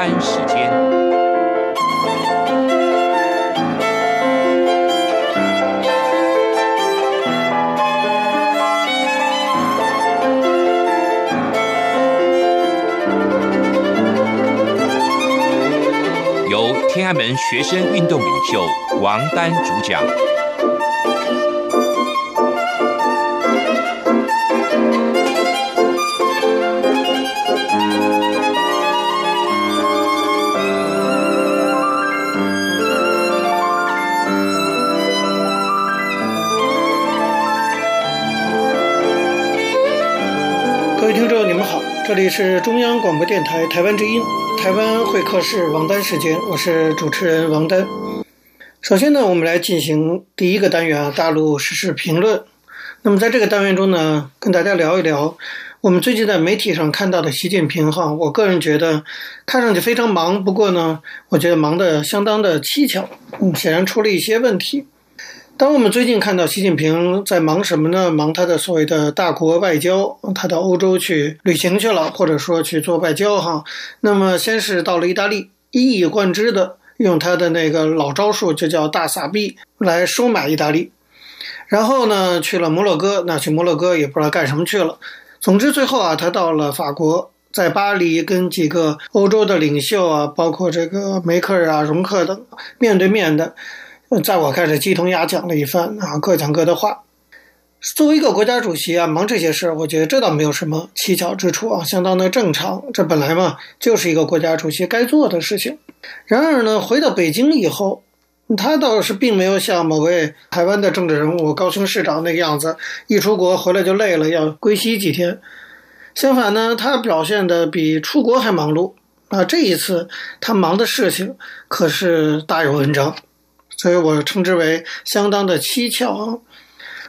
丹时间，由天安门学生运动领袖王丹主讲。这里是中央广播电台台湾之音，台湾会客室王丹时间，我是主持人王丹。首先呢，我们来进行第一个单元啊，大陆时事评论。那么在这个单元中呢，跟大家聊一聊我们最近在媒体上看到的习近平哈，我个人觉得看上去非常忙，不过呢，我觉得忙得相当的蹊跷，嗯，显然出了一些问题。当我们最近看到习近平在忙什么呢？忙他的所谓的大国外交，他到欧洲去旅行去了，或者说去做外交哈。那么先是到了意大利，一以贯之的用他的那个老招数，就叫大撒币来收买意大利。然后呢，去了摩洛哥，那去摩洛哥也不知道干什么去了。总之最后啊，他到了法国，在巴黎跟几个欧洲的领袖啊，包括这个梅克尔啊、容克等面对面的。在我看是鸡同鸭讲了一番啊，各讲各的话。作为一个国家主席啊，忙这些事儿，我觉得这倒没有什么蹊跷之处啊，相当的正常。这本来嘛，就是一个国家主席该做的事情。然而呢，回到北京以后，他倒是并没有像某位台湾的政治人物高雄市长那个样子，一出国回来就累了，要归西几天。相反呢，他表现的比出国还忙碌啊。这一次他忙的事情可是大有文章。所以我称之为相当的蹊跷！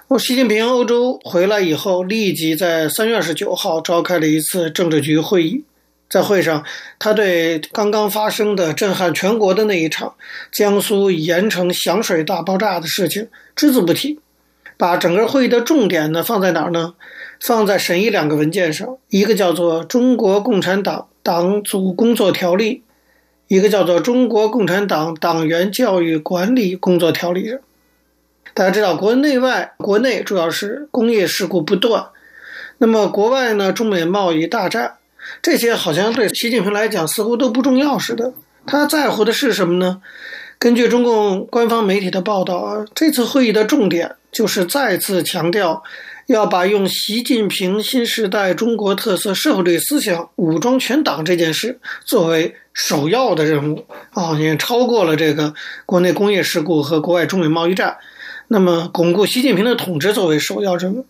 我习近平欧洲回来以后，立即在三月二十九号召开了一次政治局会议。在会上，他对刚刚发生的震撼全国的那一场江苏盐城响水大爆炸的事情只字不提，把整个会议的重点呢放在哪儿呢？放在审议两个文件上，一个叫做《中国共产党党组工作条例》。一个叫做《中国共产党党员教育管理工作条例》。大家知道，国内外，国内主要是工业事故不断，那么国外呢，中美贸易大战，这些好像对习近平来讲似乎都不重要似的。他在乎的是什么呢？根据中共官方媒体的报道啊，这次会议的重点就是再次强调。要把用习近平新时代中国特色社会主义思想武装全党这件事作为首要的任务啊，也超过了这个国内工业事故和国外中美贸易战。那么，巩固习近平的统治作为首要任务。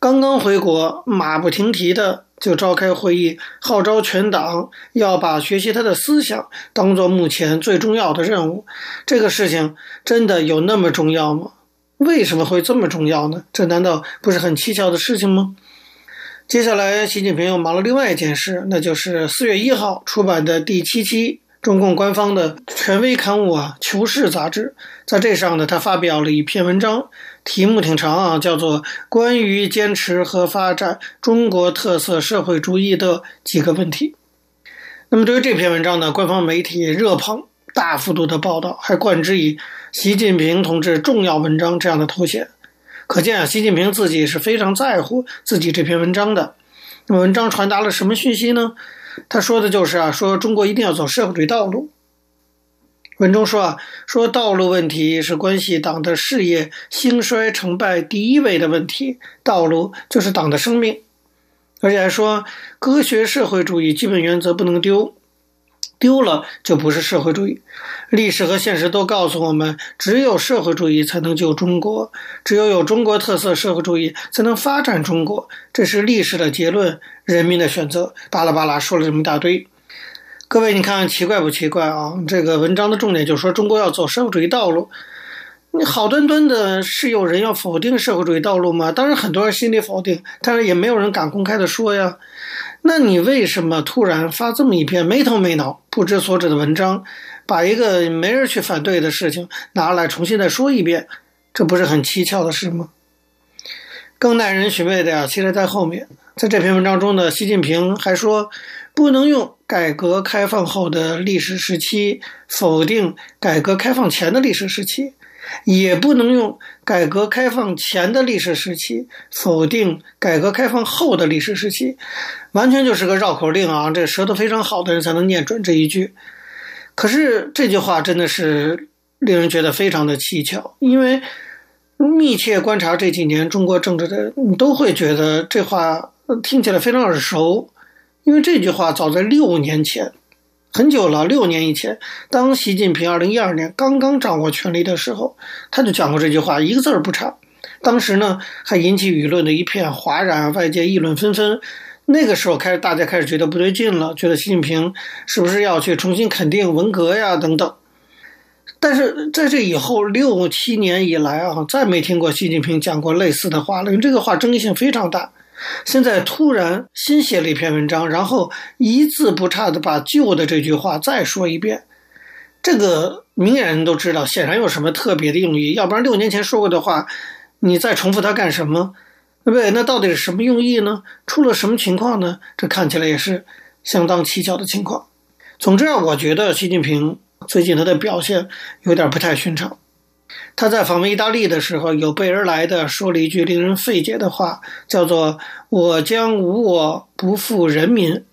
刚刚回国，马不停蹄的就召开会议，号召全党要把学习他的思想当做目前最重要的任务。这个事情真的有那么重要吗？为什么会这么重要呢？这难道不是很蹊跷的事情吗？接下来，习近平又忙了另外一件事，那就是四月一号出版的第七期中共官方的权威刊物啊，《求是》杂志，在这上呢，他发表了一篇文章，题目挺长啊，叫做《关于坚持和发展中国特色社会主义的几个问题》。那么，对于这篇文章呢，官方媒体热捧，大幅度的报道，还冠之以。习近平同志重要文章这样的头衔，可见啊，习近平自己是非常在乎自己这篇文章的。那么文章传达了什么讯息呢？他说的就是啊，说中国一定要走社会主义道路。文中说啊，说道路问题是关系党的事业兴衰成败第一位的问题，道路就是党的生命。而且还说，科学社会主义基本原则不能丢。丢了就不是社会主义，历史和现实都告诉我们，只有社会主义才能救中国，只有有中国特色社会主义才能发展中国，这是历史的结论，人民的选择。巴拉巴拉说了这么一大堆，各位你看奇怪不奇怪啊？这个文章的重点就是说中国要走社会主义道路，你好端端的是有人要否定社会主义道路吗？当然很多人心里否定，但是也没有人敢公开的说呀。那你为什么突然发这么一篇没头没脑、不知所指的文章，把一个没人去反对的事情拿来重新再说一遍？这不是很蹊跷的事吗？更耐人寻味的呀，其实在后面。在这篇文章中呢，习近平还说，不能用改革开放后的历史时期否定改革开放前的历史时期，也不能用改革开放前的历史时期否定改革开放后的历史时期，完全就是个绕口令啊！这舌头非常好的人才能念准这一句。可是这句话真的是令人觉得非常的蹊跷，因为密切观察这几年中国政治的，你都会觉得这话听起来非常耳熟。因为这句话早在六年前，很久了，六年以前，当习近平二零一二年刚刚掌握权力的时候，他就讲过这句话，一个字儿不差。当时呢，还引起舆论的一片哗然，外界议论纷纷。那个时候开始，大家开始觉得不对劲了，觉得习近平是不是要去重新肯定文革呀等等。但是在这以后六七年以来啊，再没听过习近平讲过类似的话了，因为这个话争议性非常大。现在突然新写了一篇文章，然后一字不差的把旧的这句话再说一遍，这个明眼人都知道，显然有什么特别的用意，要不然六年前说过的话，你再重复它干什么？对不对？那到底是什么用意呢？出了什么情况呢？这看起来也是相当蹊跷的情况。总之啊，我觉得习近平最近他的表现有点不太寻常。他在访问意大利的时候，有备而来的说了一句令人费解的话，叫做“我将无我，不负人民”。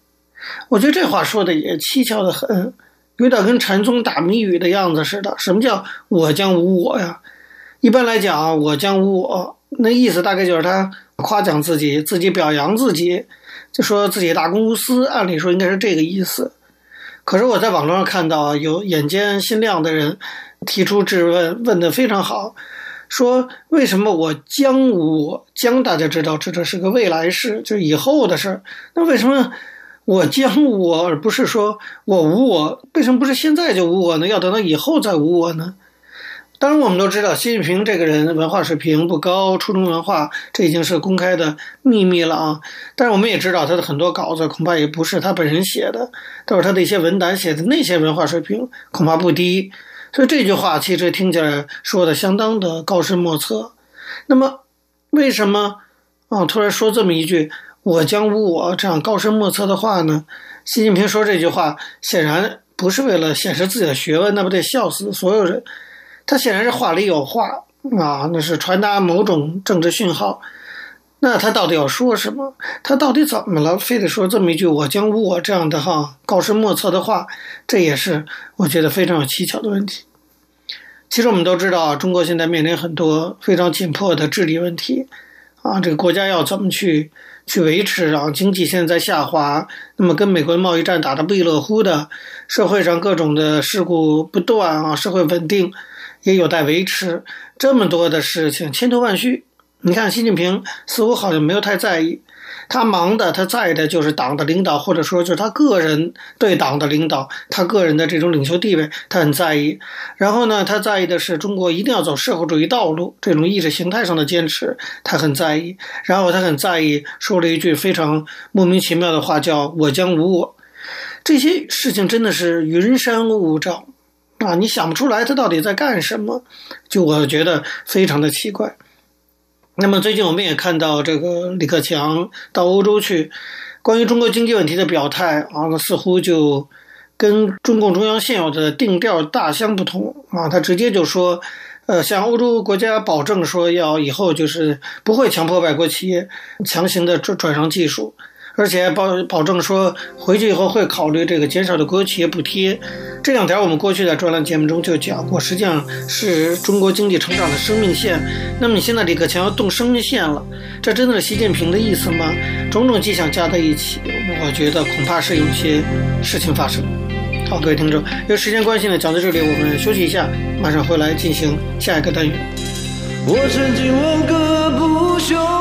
我觉得这话说的也蹊跷的很，有点跟禅宗打谜语的样子似的。什么叫“我将无我”呀？一般来讲，“我将无我”，那意思大概就是他夸奖自己，自己表扬自己，就说自己大公无私。按理说应该是这个意思。可是我在网络上看到有眼尖心亮的人。提出质问，问的非常好，说为什么我将无我？将大家知道，这这是个未来式，就是以后的事。那为什么我将无我，而不是说我无我？为什么不是现在就无我呢？要等到以后再无我呢？当然，我们都知道，习近平这个人文化水平不高，初中文化，这已经是公开的秘密了啊。但是我们也知道，他的很多稿子恐怕也不是他本人写的，都是他的一些文胆写的，那些文化水平恐怕不低。所以这句话其实听起来说的相当的高深莫测。那么，为什么啊突然说这么一句“我将无我”这样高深莫测的话呢？习近平说这句话显然不是为了显示自己的学问，那不得笑死所有人。他显然是话里有话啊，那是传达某种政治讯号。那他到底要说什么？他到底怎么了？非得说这么一句“我将无我”这样的哈高深莫测的话，这也是我觉得非常有蹊跷的问题。其实我们都知道，中国现在面临很多非常紧迫的治理问题啊，这个国家要怎么去去维持啊？经济现在在下滑，那么跟美国的贸易战打得不亦乐乎的，社会上各种的事故不断啊，社会稳定也有待维持，这么多的事情千头万绪。你看，习近平似乎好像没有太在意，他忙的，他在意的就是党的领导，或者说就是他个人对党的领导，他个人的这种领袖地位，他很在意。然后呢，他在意的是中国一定要走社会主义道路，这种意识形态上的坚持，他很在意。然后他很在意，说了一句非常莫名其妙的话，叫“我将无我”。这些事情真的是云山雾罩啊，你想不出来他到底在干什么，就我觉得非常的奇怪。那么最近我们也看到这个李克强到欧洲去，关于中国经济问题的表态啊，似乎就跟中共中央现有的定调大相不同啊，他直接就说，呃，向欧洲国家保证说要以后就是不会强迫外国企业强行的转转让技术。而且保保证说回去以后会考虑这个减少的国有企业补贴，这两条我们过去在专栏节目中就讲过，实际上是中国经济成长的生命线。那么你现在李克强要动生命线了，这真的是习近平的意思吗？种种迹象加在一起，我觉得恐怕是有些事情发生。好，各位听众，因为时间关系呢，讲到这里我们休息一下，马上回来进行下一个单元。我曾经问个不休。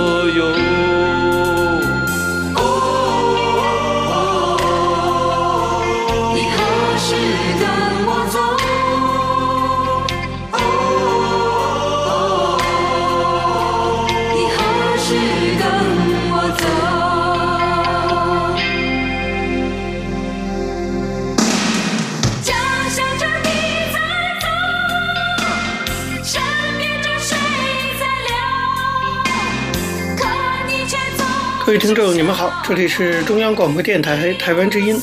各位听众，你们好，这里是中央广播电台台湾之音，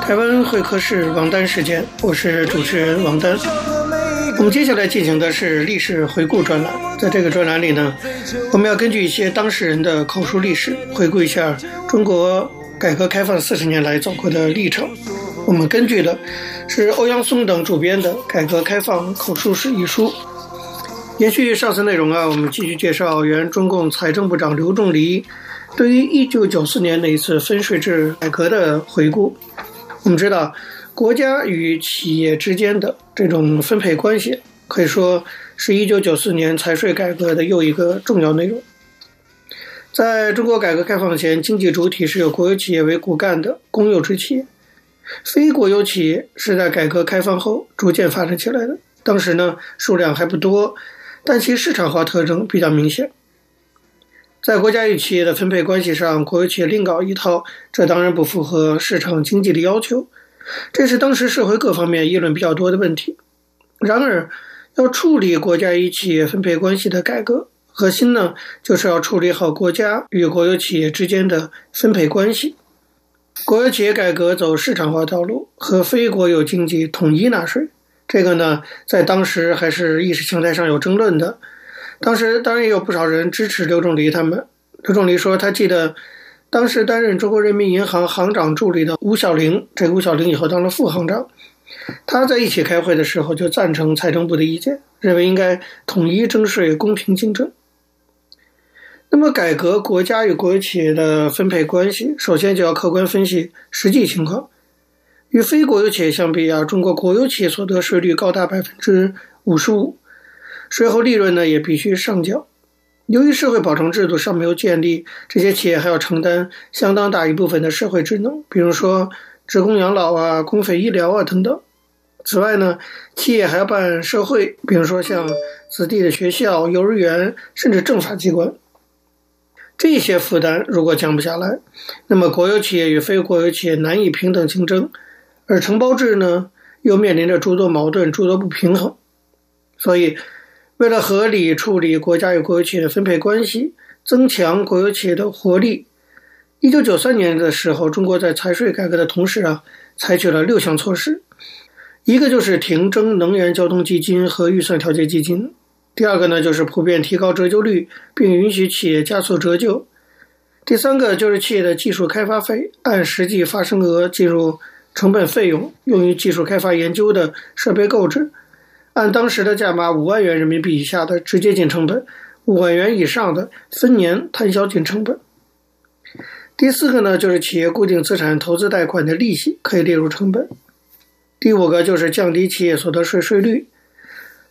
台湾会客室王丹时间，我是主持人王丹。我们接下来进行的是历史回顾专栏，在这个专栏里呢，我们要根据一些当事人的口述历史，回顾一下中国改革开放四十年来走过的历程。我们根据的是欧阳松等主编的《改革开放口述史》一书。延续上次内容啊，我们继续介绍原中共财政部长刘仲藜对于1994年那一次分税制改革的回顾。我们知道，国家与企业之间的这种分配关系，可以说是1994年财税改革的又一个重要内容。在中国改革开放前，经济主体是由国有企业为骨干的公有制企业。非国有企业是在改革开放后逐渐发展起来的，当时呢，数量还不多，但其市场化特征比较明显。在国家与企业的分配关系上，国有企业另搞一套，这当然不符合市场经济的要求，这是当时社会各方面议论比较多的问题。然而，要处理国家与企业分配关系的改革，核心呢，就是要处理好国家与国有企业之间的分配关系。国有企业改革走市场化道路，和非国有经济统一纳税，这个呢，在当时还是意识形态上有争论的。当时当然也有不少人支持刘仲藜他们。刘仲藜说，他记得当时担任中国人民银行行长助理的吴晓玲，这个吴晓玲以后当了副行长，他在一起开会的时候就赞成财政部的意见，认为应该统一征税，公平竞争。那么，改革国家与国有企业的分配关系，首先就要客观分析实际情况。与非国有企业相比啊，中国国有企业所得税率高达百分之五十五，税后利润呢也必须上缴。由于社会保障制度尚没有建立，这些企业还要承担相当大一部分的社会职能，比如说职工养老啊、公费医疗啊等等。此外呢，企业还要办社会，比如说像子弟的学校、幼儿园，甚至政法机关。这些负担如果降不下来，那么国有企业与非国有企业难以平等竞争，而承包制呢，又面临着诸多矛盾、诸多不平衡。所以，为了合理处理国家与国有企业的分配关系，增强国有企业的活力，一九九三年的时候，中国在财税改革的同时啊，采取了六项措施，一个就是停征能源交通基金和预算调节基金。第二个呢，就是普遍提高折旧率，并允许企业加速折旧。第三个就是企业的技术开发费按实际发生额计入成本费用，用于技术开发研究的设备购置，按当时的价码五万元人民币以下的直接进成本，五万元以上的分年摊销进成本。第四个呢，就是企业固定资产投资贷款的利息可以列入成本。第五个就是降低企业所得税税率。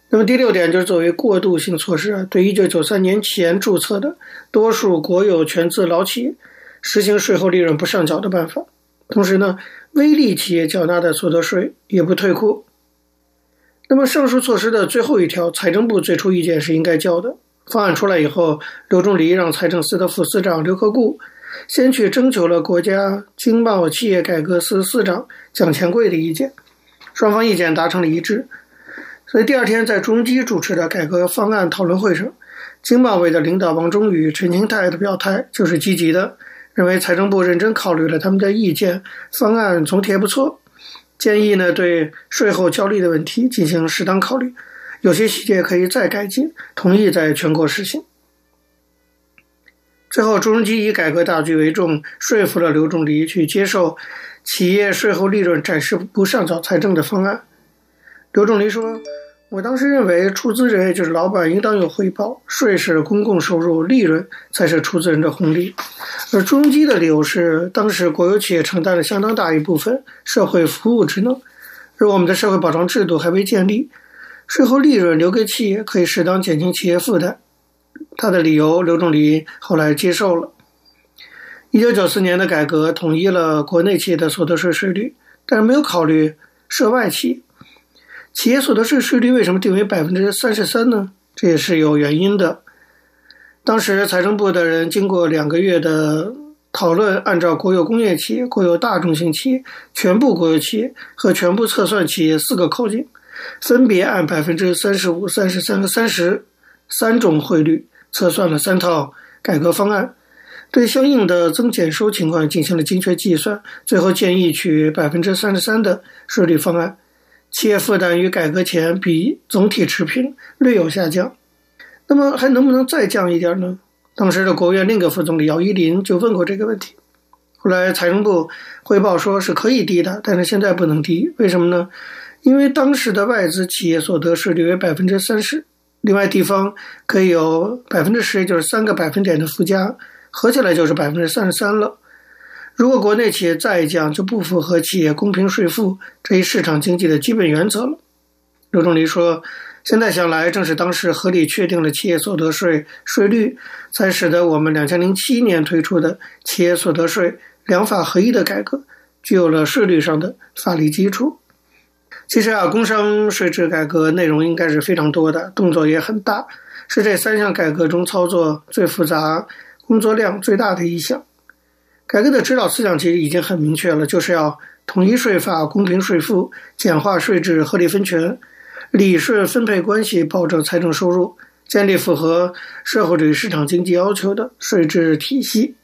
那么第六点就是作为过渡性措施啊，对一九九三年前注册的多数国有全资老企业实行税后利润不上缴的办法。同时呢，微利企业缴纳的所得税也不退库。那么上述措施的最后一条，财政部最初意见是应该交的。方案出来以后，刘仲藜让财政司的副司长刘克固先去征求了国家经贸企业改革司司长蒋钱贵的意见，双方意见达成了一致。所以第二天，在朱镕基主持的改革方案讨论会上，经贸委的领导王忠宇、陈清泰的表态就是积极的，认为财政部认真考虑了他们的意见，方案总体还不错，建议呢对税后交利的问题进行适当考虑，有些细节可以再改进，同意在全国实行。最后，朱镕基以改革大局为重，说服了刘仲藜去接受企业税后利润暂时不上缴财政的方案。刘仲藜说。我当时认为，出资人也就是老板应当有回报，税是公共收入，利润才是出资人的红利。而朱镕基的理由是，当时国有企业承担了相当大一部分社会服务职能，而我们的社会保障制度还未建立，税后利润留给企业可以适当减轻企业负担。他的理由，刘仲藜后来接受了。一九九四年的改革统一了国内企业的所得税税率，但是没有考虑涉外企业。企业所得税税率为什么定为百分之三十三呢？这也是有原因的。当时财政部的人经过两个月的讨论，按照国有工业企业、国有大中型企业、全部国有企业和全部测算企业四个口径，分别按百分之三十五、三十三和三十三种汇率测算了三套改革方案，对相应的增减收情况进行了精确计算，最后建议取百分之三十三的税率方案，企业负担与改革前比总体持平，略有下降。那么还能不能再降一点呢？当时的国务院另一个副总理姚依林就问过这个问题。后来财政部汇报说是可以低的，但是现在不能低，为什么呢？因为当时的外资企业所得税率为百分之三十，另外地方可以有百分之十，就是三个百分点的附加。合起来就是百分之三十三了。如果国内企业再降，就不符合企业公平税负这一市场经济的基本原则了。刘仲藜说：“现在想来，正是当时合理确定了企业所得税税率，才使得我们两千零七年推出的企业所得税两法合一的改革具有了税率上的法律基础。其实啊，工商税制改革内容应该是非常多的，动作也很大，是这三项改革中操作最复杂。”工作量最大的一项，改革的指导思想其实已经很明确了，就是要统一税法、公平税负、简化税制、合理分权、理顺分配关系、保证财政收入，建立符合社会主义市场经济要求的税制体系。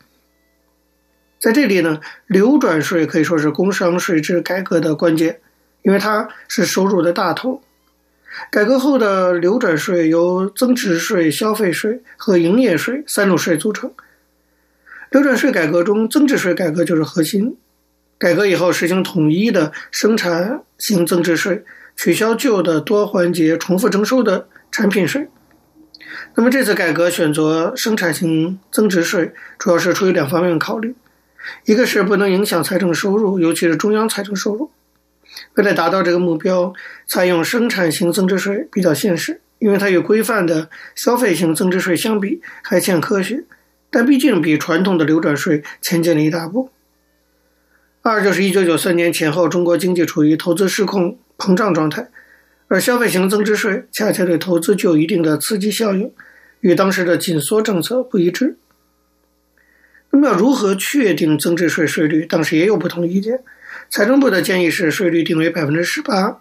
在这里呢，流转税可以说是工商税制改革的关键，因为它是收入的大头。改革后的流转税由增值税、消费税和营业税三种税组成。流转税改革中，增值税改革就是核心。改革以后实行统一的生产型增值税，取消旧的多环节重复征收的产品税。那么这次改革选择生产型增值税，主要是出于两方面考虑：一个是不能影响财政收入，尤其是中央财政收入。为了达到这个目标，采用生产型增值税比较现实，因为它与规范的消费型增值税相比还欠科学，但毕竟比传统的流转税前进了一大步。二就是一九九三年前后，中国经济处于投资失控膨胀状态，而消费型增值税恰恰对投资具有一定的刺激效应，与当时的紧缩政策不一致。那么要如何确定增值税税率？当时也有不同意见。财政部的建议是税率定为百分之十八，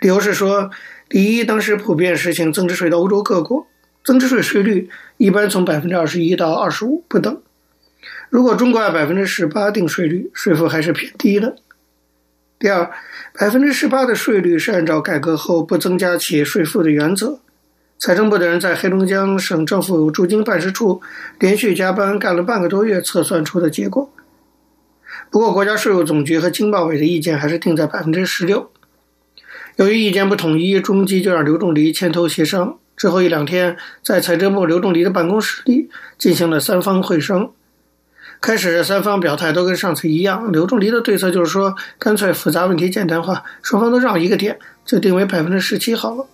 理由是说，第一，当时普遍实行增值税的欧洲各国，增值税税率一般从百分之二十一到二十五不等。如果中国按百分之十八定税率，税负还是偏低的。第二，百分之十八的税率是按照改革后不增加企业税负的原则。财政部的人在黑龙江省政府驻京办事处连续加班干了半个多月，测算出的结果。不过，国家税务总局和经贸委的意见还是定在百分之十六。由于意见不统一，中基就让刘仲藜牵头协商。之后一两天，在财政部刘仲藜的办公室里进行了三方会商。开始，三方表态都跟上次一样。刘仲藜的对策就是说，干脆复杂问题简单化，双方都让一个点，就定为百分之十七好了。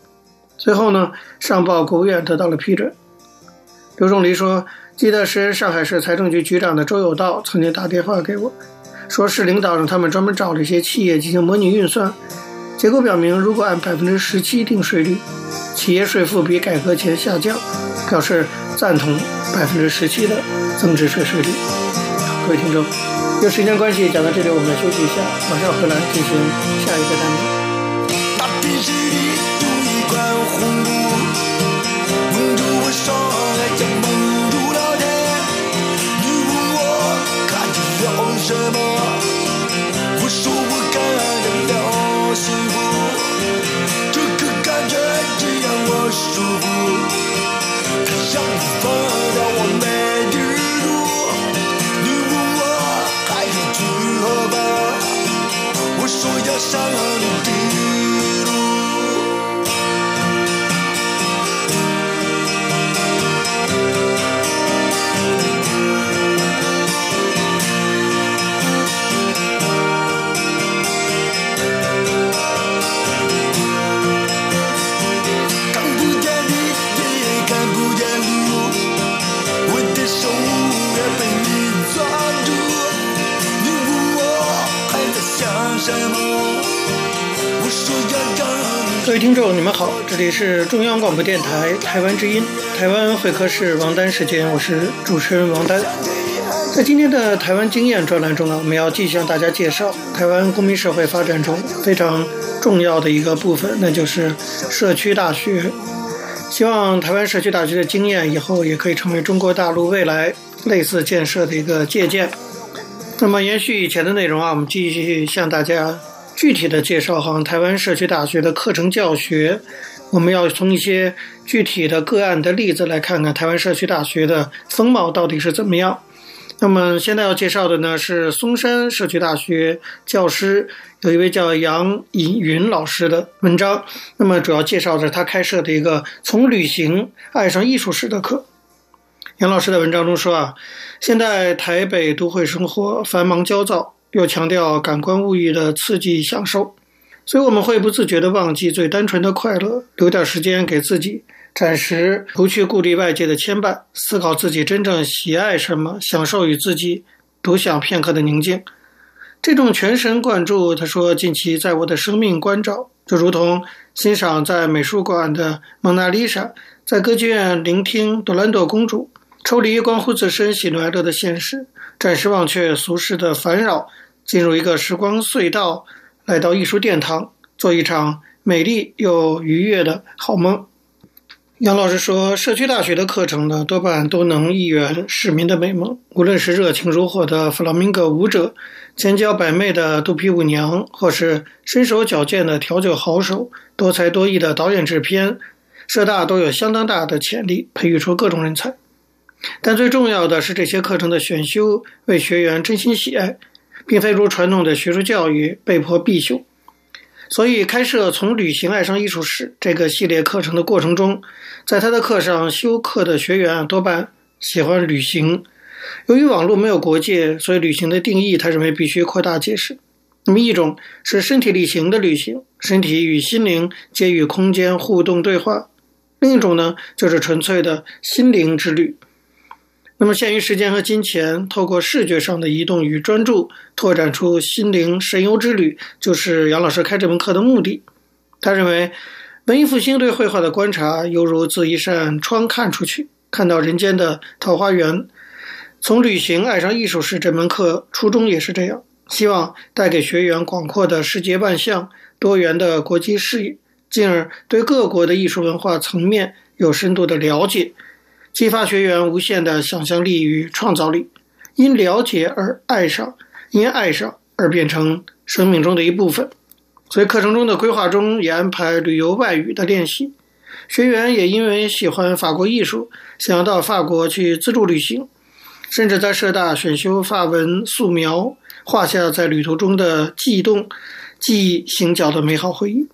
最后呢，上报国务院得到了批准。刘仲藜说：“记得是上海市财政局局长的周有道曾经打电话给我。”说市领导让他们专门找了一些企业进行模拟运算，结果表明，如果按百分之十七定税率，企业税负比改革前下降，表示赞同百分之十七的增值税税率。各位听众，由于时间关系，讲到这里我们休息一下，马上回来进行下一个单元。舒服。让你疯掉我没地儿住，你问我还有去何方？我说要上你的。众，你们好，这里是中央广播电台台湾之音，台湾会客室王丹时间，我是主持人王丹。在今天的台湾经验专栏中呢，我们要继续向大家介绍台湾公民社会发展中非常重要的一个部分，那就是社区大学。希望台湾社区大学的经验以后也可以成为中国大陆未来类似建设的一个借鉴。那么延续以前的内容啊，我们继续向大家具体的介绍哈台湾社区大学的课程教学。我们要从一些具体的个案的例子来看看台湾社区大学的风貌到底是怎么样。那么现在要介绍的呢是松山社区大学教师，有一位叫杨颖云老师的文章。那么主要介绍的是他开设的一个从旅行爱上艺术史的课。杨老师的文章中说啊，现在台北都会生活繁忙焦躁，又强调感官物欲的刺激享受。所以我们会不自觉地忘记最单纯的快乐，留点时间给自己，暂时不去顾虑外界的牵绊，思考自己真正喜爱什么，享受与自己独享片刻的宁静。这种全神贯注，他说，近期在我的生命关照，就如同欣赏在美术馆的蒙娜丽莎，在歌剧院聆听朵兰朵公主，抽离关乎自身喜怒哀乐的现实，暂时忘却俗世的烦扰，进入一个时光隧道。来到艺术殿堂，做一场美丽又愉悦的好梦。杨老师说，社区大学的课程呢，多半都能一圆市民的美梦。无论是热情如火的弗朗明戈舞者，千娇百媚的肚皮舞娘，或是身手矫健的调酒好手，多才多艺的导演制片，社大都有相当大的潜力培育出各种人才。但最重要的是，这些课程的选修为学员真心喜爱。并非如传统的学术教育被迫必修，所以开设从旅行爱上艺术史这个系列课程的过程中，在他的课上修课的学员多半喜欢旅行。由于网络没有国界，所以旅行的定义他认为必须扩大解释。那么一种是身体力行的旅行，身体与心灵皆与空间互动对话；另一种呢，就是纯粹的心灵之旅。那么，限于时间和金钱，透过视觉上的移动与专注，拓展出心灵神游之旅，就是杨老师开这门课的目的。他认为，文艺复兴对绘画的观察，犹如自一扇窗看出去，看到人间的桃花源。从旅行爱上艺术史这门课，初衷也是这样，希望带给学员广阔的世界万象、多元的国际视野，进而对各国的艺术文化层面有深度的了解。激发学员无限的想象力与创造力，因了解而爱上，因爱上而变成生命中的一部分。所以课程中的规划中也安排旅游外语的练习，学员也因为喜欢法国艺术，想要到法国去自助旅行，甚至在社大选修法文素描，画下在旅途中的悸动、记忆行脚的美好回忆。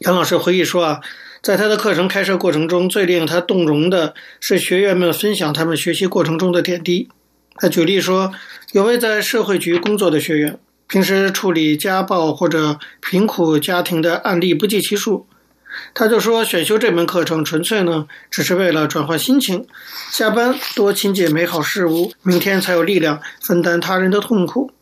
杨老师回忆说啊。在他的课程开设过程中，最令他动容的是学员们分享他们学习过程中的点滴。他举例说，有位在社会局工作的学员，平时处理家暴或者贫苦家庭的案例不计其数。他就说，选修这门课程纯粹呢，只是为了转换心情，下班多亲近美好事物，明天才有力量分担他人的痛苦。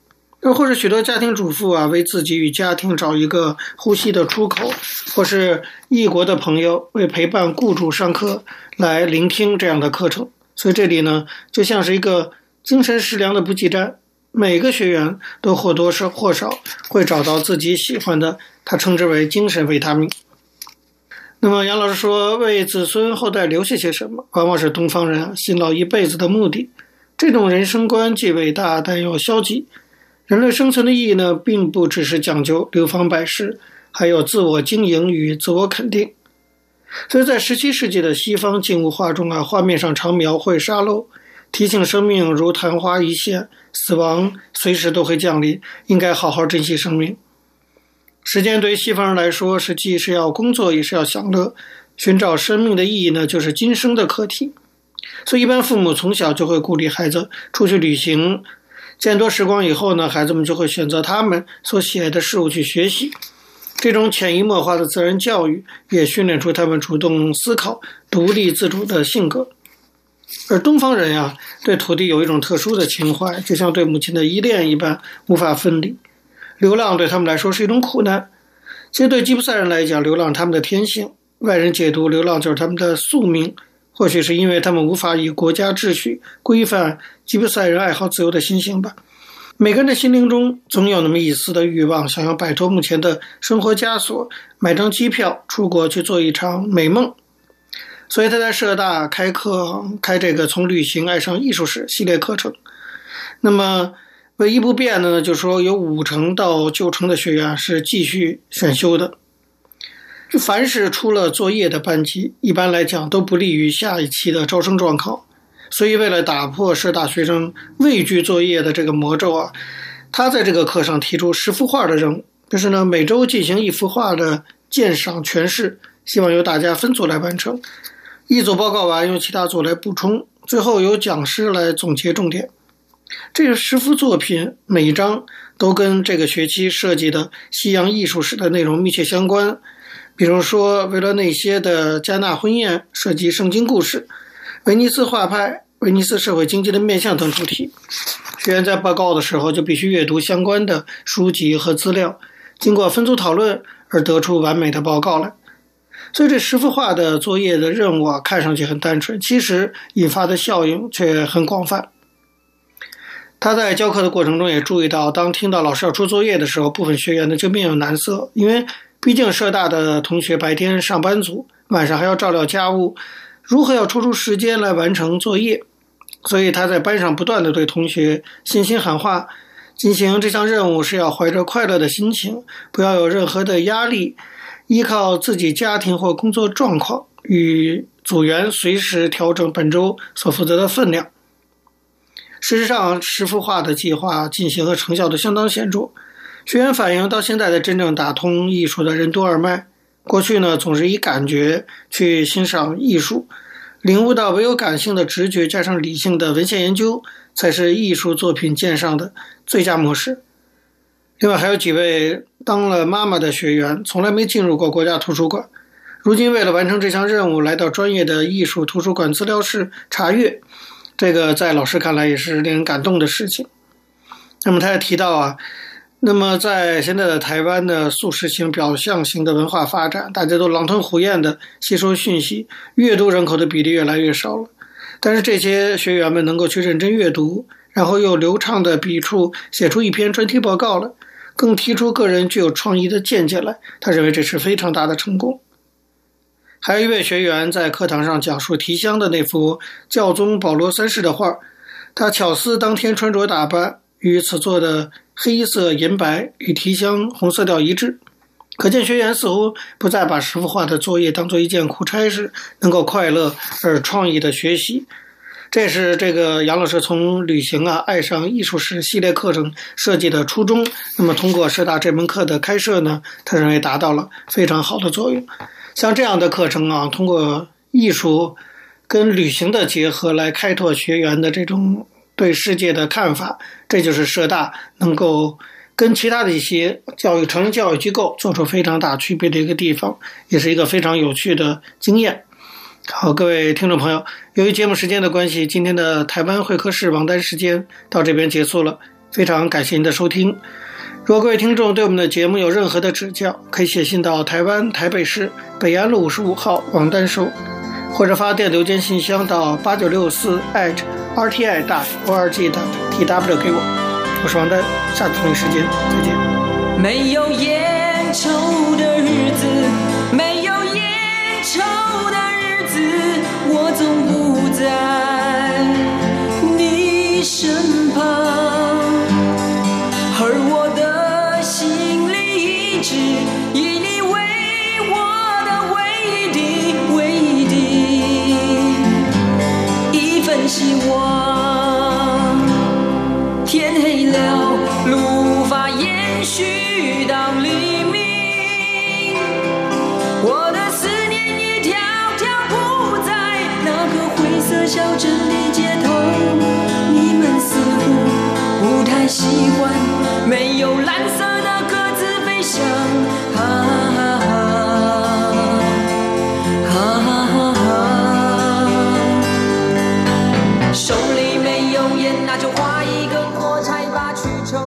又或者许多家庭主妇啊，为自己与家庭找一个呼吸的出口；或是异国的朋友为陪伴雇主上课来聆听这样的课程。所以这里呢，就像是一个精神食粮的补给站，每个学员都或多或少会找到自己喜欢的，他称之为精神维他命。那么杨老师说，为子孙后代留下些什么，往往是东方人辛劳一辈子的目的。这种人生观既伟大，但又消极。人类生存的意义呢，并不只是讲究流芳百世，还有自我经营与自我肯定。所以在十七世纪的西方静物画中啊，画面上常描绘沙漏，提醒生命如昙花一现，死亡随时都会降临，应该好好珍惜生命。时间对于西方人来说，是既是要工作，也是要享乐。寻找生命的意义呢，就是今生的课题。所以，一般父母从小就会鼓励孩子出去旅行。见多识广以后呢，孩子们就会选择他们所喜爱的事物去学习。这种潜移默化的自然教育，也训练出他们主动思考、独立自主的性格。而东方人呀，对土地有一种特殊的情怀，就像对母亲的依恋一般，无法分离。流浪对他们来说是一种苦难。其实对吉普赛人来讲，流浪他们的天性；外人解读，流浪就是他们的宿命。或许是因为他们无法以国家秩序规范吉普赛人爱好自由的心性吧。每个人的心灵中总有那么一丝的欲望，想要摆脱目前的生活枷锁，买张机票出国去做一场美梦。所以他在社大开课，开这个从旅行爱上艺术史系列课程。那么唯一不变的呢，就是说有五成到九成的学员是继续选修的。凡是出了作业的班级，一般来讲都不利于下一期的招生状考。所以，为了打破社大学生畏惧作业的这个魔咒啊，他在这个课上提出十幅画的任务，就是呢每周进行一幅画的鉴赏诠释，希望由大家分组来完成。一组报告完，由其他组来补充，最后由讲师来总结重点。这十幅作品每张都跟这个学期设计的西洋艺术史的内容密切相关。比如说，维罗内谢的《加纳婚宴》涉及圣经故事。威尼斯画派、威尼斯社会经济的面向等主题，学员在报告的时候就必须阅读相关的书籍和资料，经过分组讨论而得出完美的报告来。所以这十幅画的作业的任务啊，看上去很单纯，其实引发的效应却很广泛。他在教课的过程中也注意到，当听到老师要出作业的时候，部分学员呢就面有难色，因为毕竟社大的同学白天上班族，晚上还要照料家务。如何要抽出时间来完成作业？所以他在班上不断地对同学信心喊话：进行这项任务是要怀着快乐的心情，不要有任何的压力，依靠自己家庭或工作状况，与组员随时调整本周所负责的分量。事实上，十幅画的计划进行和成效都相当显著。学员反映，到现在的真正打通艺术的任督二脉。过去呢，总是以感觉去欣赏艺术，领悟到唯有感性的直觉加上理性的文献研究，才是艺术作品鉴赏的最佳模式。另外，还有几位当了妈妈的学员，从来没进入过国家图书馆，如今为了完成这项任务，来到专业的艺术图书馆资料室查阅，这个在老师看来也是令人感动的事情。那么，他也提到啊。那么，在现在的台湾的速食型、表象型的文化发展，大家都狼吞虎咽的吸收讯息，阅读人口的比例越来越少了。但是这些学员们能够去认真阅读，然后又流畅的笔触写出一篇专题报告了，更提出个人具有创意的见解来，他认为这是非常大的成功。还有一位学员在课堂上讲述提香的那幅教宗保罗三世的画，他巧思当天穿着打扮与此作的。黑色、银白与提香红色调一致，可见学员似乎不再把十幅画的作业当做一件苦差事，能够快乐而创意的学习。这是这个杨老师从旅行啊爱上艺术史系列课程设计的初衷。那么通过师大这门课的开设呢，他认为达到了非常好的作用。像这样的课程啊，通过艺术跟旅行的结合来开拓学员的这种。对世界的看法，这就是社大能够跟其他的一些教育成人教育机构做出非常大区别的一个地方，也是一个非常有趣的经验。好，各位听众朋友，由于节目时间的关系，今天的台湾会客室王丹时间到这边结束了。非常感谢您的收听。如果各位听众对我们的节目有任何的指教，可以写信到台湾台北市北安路五十五号王丹收，或者发电邮件信箱到八九六四 rti 大 org 的 tw 给我，我是王丹，下次同一时间再见。没有烟